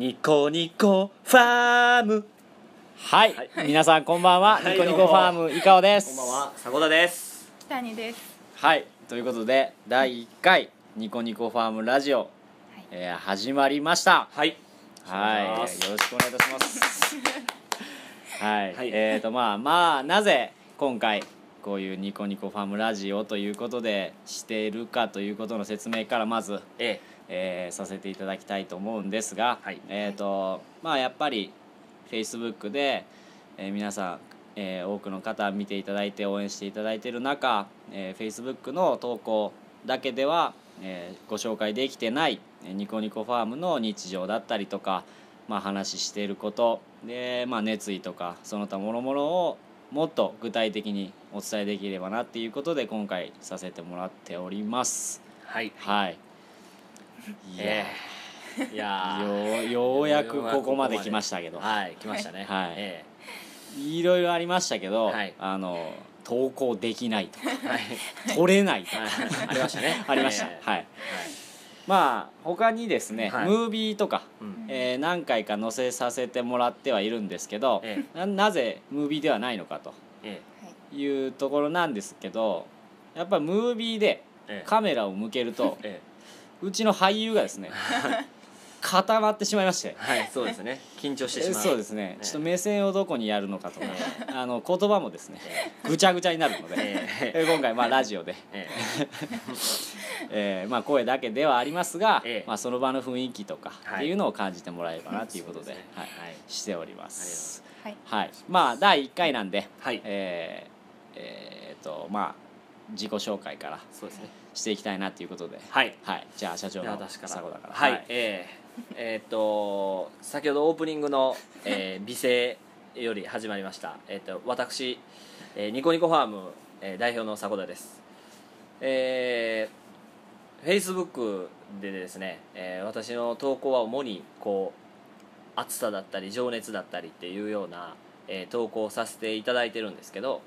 ニコニコファーム。はい、はい。皆さんこんばんは、はい。ニコニコファームいかおです。こんばんは。迫田です。北にです。はい。ということで第1回ニコニコファームラジオ、えー始まりました。はい。はい。よろしくお願いいたします。はい、はい。えーとまあまあなぜ今回こういうニコニコファームラジオということでしているかということの説明からまずええーさせていただきたいと思うんですが、はい。えーとまあ、やっぱり Facebook で、えー皆さん、えー多くの方見ていただいて応援していただいている中、えー Facebook の投稿だけでは、えーご紹介できてないえーニコニコファームの日常だったりとか、まあ、話していることで、まあ、熱意とかその他もろもろをもっと具体的にお伝えできればなっていうことで今回させてもらっております。はい。はいええ。いやー。ようようやくここまで来ましたけど、はい来ましたね。はい。えいろいろありましたけど、はい。あの投稿できないとかえはい。取れないとか。はい。ありましたね。ありました、ええ。はい。まあ他にですね、はい。ムービーとか、うん。えー何回か載せさせてもらってはいるんですけど、えななぜムービーではないのかとえいうところなんですけどやっぱムービーでええ。カメラを向けるとえうちの俳優がですね 固まってしまいまして。えはいそうですね。緊張してしまう。そうですね。えちょっと目線をどこにやるのかとかあの言葉もですねぐちゃぐちゃになるので、え 今回まあラジオで、ええ。ー まあ、声だけではありますが、ええ。まあ、その場の雰囲気とかはい。っていうのを感じてもらえればなということで,、はい。はい。しております。はい。はい、まあ第1回なんで、はい。えーえーとまあ自己紹介からそうですね。していきたいなということで、はい。はい、じゃあ社長のでは私から。迫田から。はい、えーえーっと先ほどオープニングの、えー 美声より始まりました、えーっと私、えーニコニコファーム、えー代表の迫田です。えー、Facebook でですね、えー私の投稿は主にこう熱さだったり情熱だったりっていうような、えー投稿をさせていただいてるんですけど、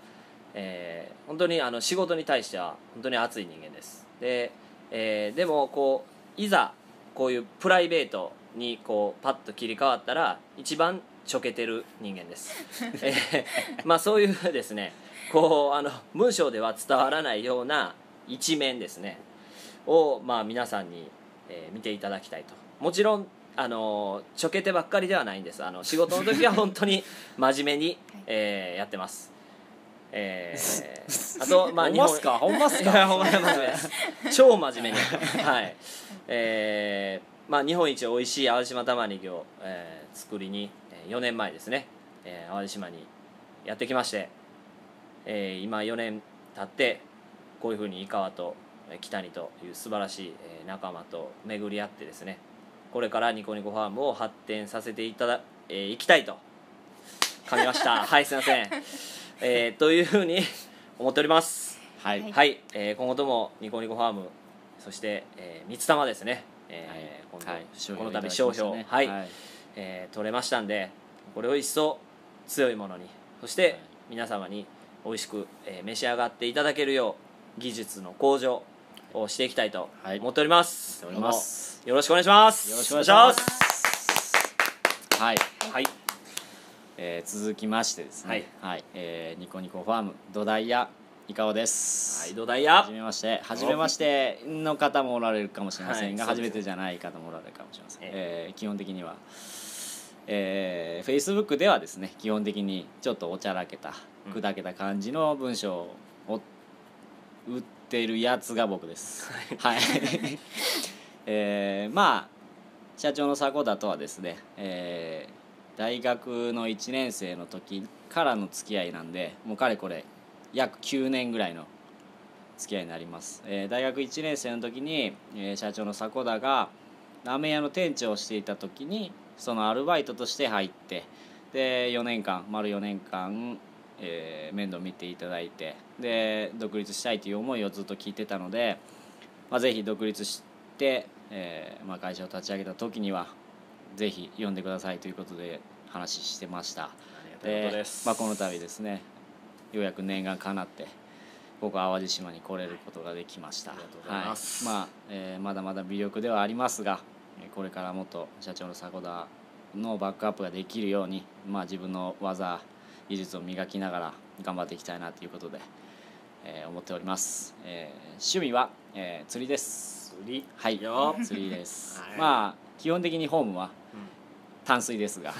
えー本当にあの仕事に対しては本当に熱い人間です。で,、えーでもこういざこういうプライベートにこうパッと切り替わったら一番ちょけてる人間です、えーまあそういうですねこうあの文章では伝わらないような一面ですねを、まあ、皆さんに、えー見ていただきたいと。もちろんあのちょけてばっかりではないんです。あの仕事の時は本当に真面目に、えーやってますえーあとまあほんますか？ほんますか？ほんまに真面目です超真面目に。はい。えーまあ日本一美味しい淡路島玉ねぎを、えー作りにえー4年前ですね、えー淡路島にやってきまして、えー今4年経ってこういうふうに井川とえー北にという素晴らしいえー仲間と巡り合ってですねこれからニコニコファームを発展させていただ、えーいきたいと噛みました。はいすいません、えーというふうに 思っております。はい、はい。はい、えー今後ともニコニコファームそして、えー、三つ玉ですね、えーはい。今度はい。この度商商標、標いただきましたはい。ねはい。えー取れましたんでこれを一層強いものにそして、はい。皆様に美味しく、えー召し上がっていただけるよう技術の向上をしていきたいとはい。思っております、しております。よろしくお願いします。よろしくお願いします。はい、はいえー続きましてですねはい、えーニコニコファーム土台屋いかおです。はい土台屋はじめまして。はじめまして。の方もおられるかもしれませんが、はい初めてじゃない方もおられるかもしれません、ええー基本的には、えー、Facebook ではですね基本的にちょっとおちゃらけたうん砕けた感じの文章を売ってるやつが僕です。はい、えーまあ社長の迫田とはですね、えー大学の1年生の時からの付き合いなんでもうかれこれ約9年ぐらいの付き合いになります、えー大学1年生の時に、えー社長の迫田がラーメン屋の店長をしていた時にそのアルバイトとして入ってで4年間丸4年間、えー面倒見ていただいてで独立したいという思いをずっと聞いてたので、まあ、ぜひ独立して、えーまあ、会社を立ち上げた時にはぜひ読んでくださいということで話してました。ありがたいことです、まあ、この度ですねようやく念願かなってここ淡路島に来れることができました。ありがとうございます。はい。まあえーまだまだ微力ではありますがえーこれからもっと社長の迫田のバックアップができるように、まあ、自分の技技術を磨きながら頑張っていきたいなということで、えー思っております、えー趣味は、えー釣りです。釣り。はいよ。釣りです、はい。まあ基本的にホームは淡水ですが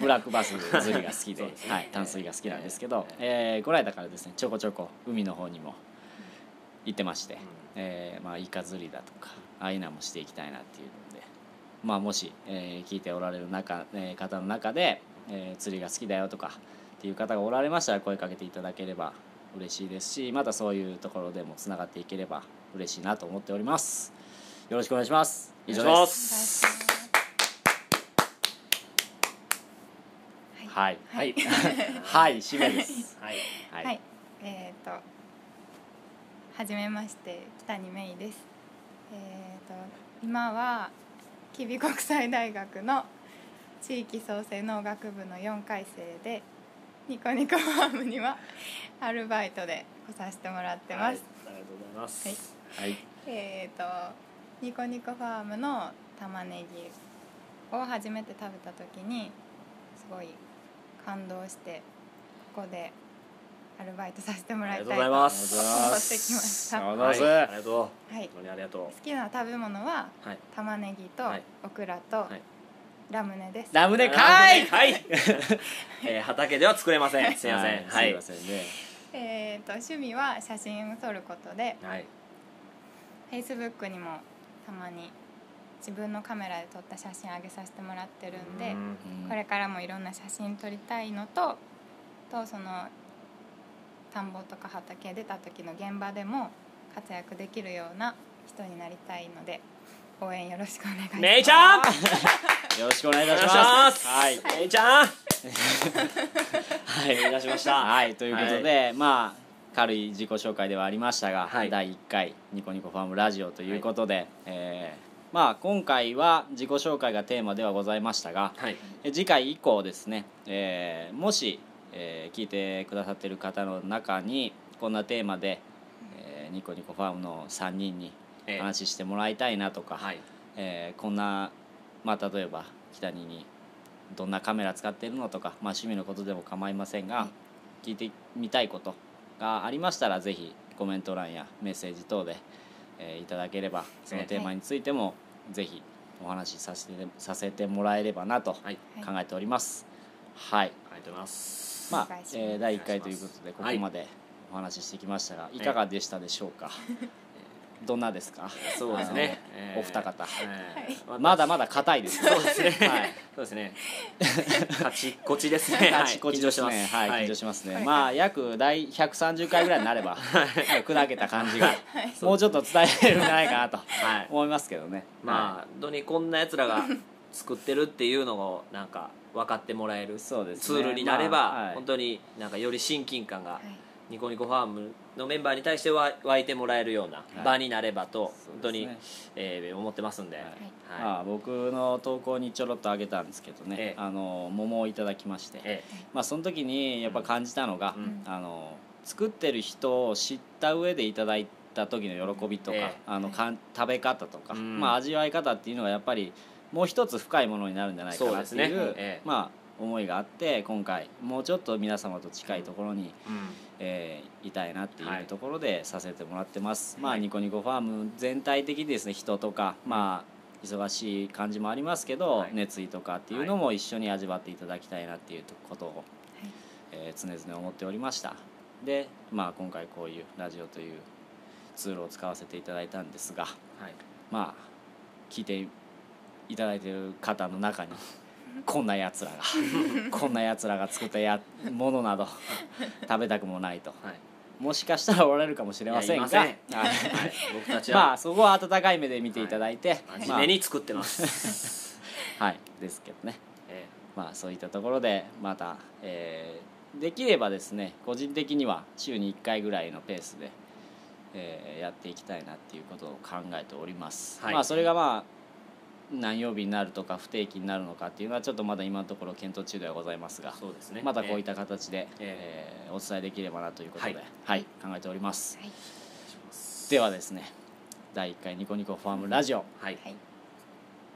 ブラックバス釣りが好きでね。はい、淡水が好きなんですけど、えー。この間からですねちょこちょこ海の方にも行ってまして、えーまあ、イカ釣りだとかああいうのもしていきたいなっていうので、まあ、もし、えー聞いておられる中、えー方の中で、えー釣りが好きだよとかっていう方がおられましたら声かけていただければ嬉しいですしまたそういうところでもつながっていければ嬉しいなと思っております。よろしくお願いします。以上ですはい。はい。はい締めです。はい。はい、はい、えっ、とはじめまして北に芽衣です。えっ、と今は吉備国際大学の地域創生農学部の4回生でニコニコファームにはアルバイトで来させてもらってます。はいありがとうございます。はい。はい。えっ、とニコニコファームの玉ねぎを初めて食べた時にすごい感動してここでアルバイトさせてもらいたいとありがとうございます。思ってきました。ありはがとうござい。ますありがとう。い、本当にありがと好きな食べ物はうはい。玉ねぎとはい。オクラとはい。ラムネです。ラムネかい。はい。えー畑では作れません。すいません。ははい。いすいませんね。えっ、と趣味は写真を撮ることで、はい、Facebook にもたまに自分のカメラで撮った写真上げさせてもらってるんで、うん。これからもいろんな写真撮りたいのと、とその田んぼとか畑出た時の現場でも活躍できるような人になりたいので応援よろしくお願いします。めいちゃん！よろしくお願いいたします。はい。めいちゃん！はい、お願いしました。はい、ということで、まあ軽い自己紹介ではありましたが、はい。第1回ニコニコファームラジオということで、えーまあ今回は自己紹介がテーマではございましたが、はい。え次回以降ですね、えーもし、えー聞いてくださってる方の中にこんなテーマで、えーニコニコファームの3人にえー話してもらいたいなとか、はい。えーこんな、まあ、例えば北ににどんなカメラ使ってるのとか、まあ、趣味のことでも構いませんが、聞いてみたいことがありましたらぜひコメント欄やメッセージ等で、えーいただければそのテーマについてもぜひお話しさせてさせてもらえればなと考えております。はい、ありがとうございます。まあえー第1回ということでここまでお話ししてきましたが、い、かがでしたでしょうか、どんなですか？そうですね。お二方。えーまだまだ硬いです。そうですね。はい。そうですね。カチッコチですね。カチコチですね。緊張してます。はい、緊張しますね。はい。まあ約第130回ぐらいになれば、砕けた感じが、はい。もうちょっと伝えれるんじゃないかなとはい。思いますけどね。まあ本当にこんなやつらが作ってるっていうのをなんか分かってもらえるそうですね。ツールになれば、本当になんかより親近感がはいニコニコファームのメンバーに対しては湧いてもらえるような場になればと本当に、えー思ってますんで、はい。はい。まあ僕の投稿にちょろっとあげたんですけどね、ええ。あの桃をいただきまして、えまあその時にやっぱ感じたのが、うん。あの作ってる人を知った上でいただいた時の喜びとか、ええ。あのかん食べ方とか、うん。まあ味わい方っていうのがやっぱりもう一つ深いものになるんじゃないかなってそうですいうね。ええ。まあ思いがあって今回もうちょっと皆様と近いところに、うん。えーいたいなっていはい。うところでさせてもらってます、まあはいニコニコファーム全体的にですね人とかまあ忙しい感じもありますけど、はい。熱意とかっていうのも一緒に味わっていただきたいなっていうことを、えー常々思っておりました。でまあ今回こういうラジオというツールを使わせていただいたんですがはい。まあ聞いていただいてる方の中にこんなやつらが。こんなやつらが作ったやものなど食べたくもないと。はい。もしかしたらおられるかもしれませんが。僕たちは、まあそこは温かい目で見ていただいて、真面目に作ってます、ま あはい。ですけどね。えまあそういったところでまた、えーできればですね個人的には週に1回ぐらいのペースで、えーやっていきたいなっていうことを考えております、はい。まあそれがまあ何曜日になるとか不定期になるのかっていうのはちょっとまだ今のところ検討中ではございますがーそうですね。またこういっえた形で、ええーお伝えできればなということで、ははいい考えております。はい。ではですね第1回ニコニコファームラジオ。ーはい。はい。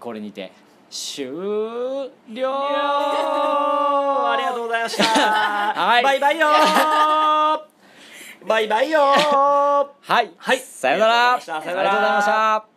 これにて終了。ありがとうございました。はい。バイバイよー。バイバイよー。はい、はい。さよなら。ありがとうございました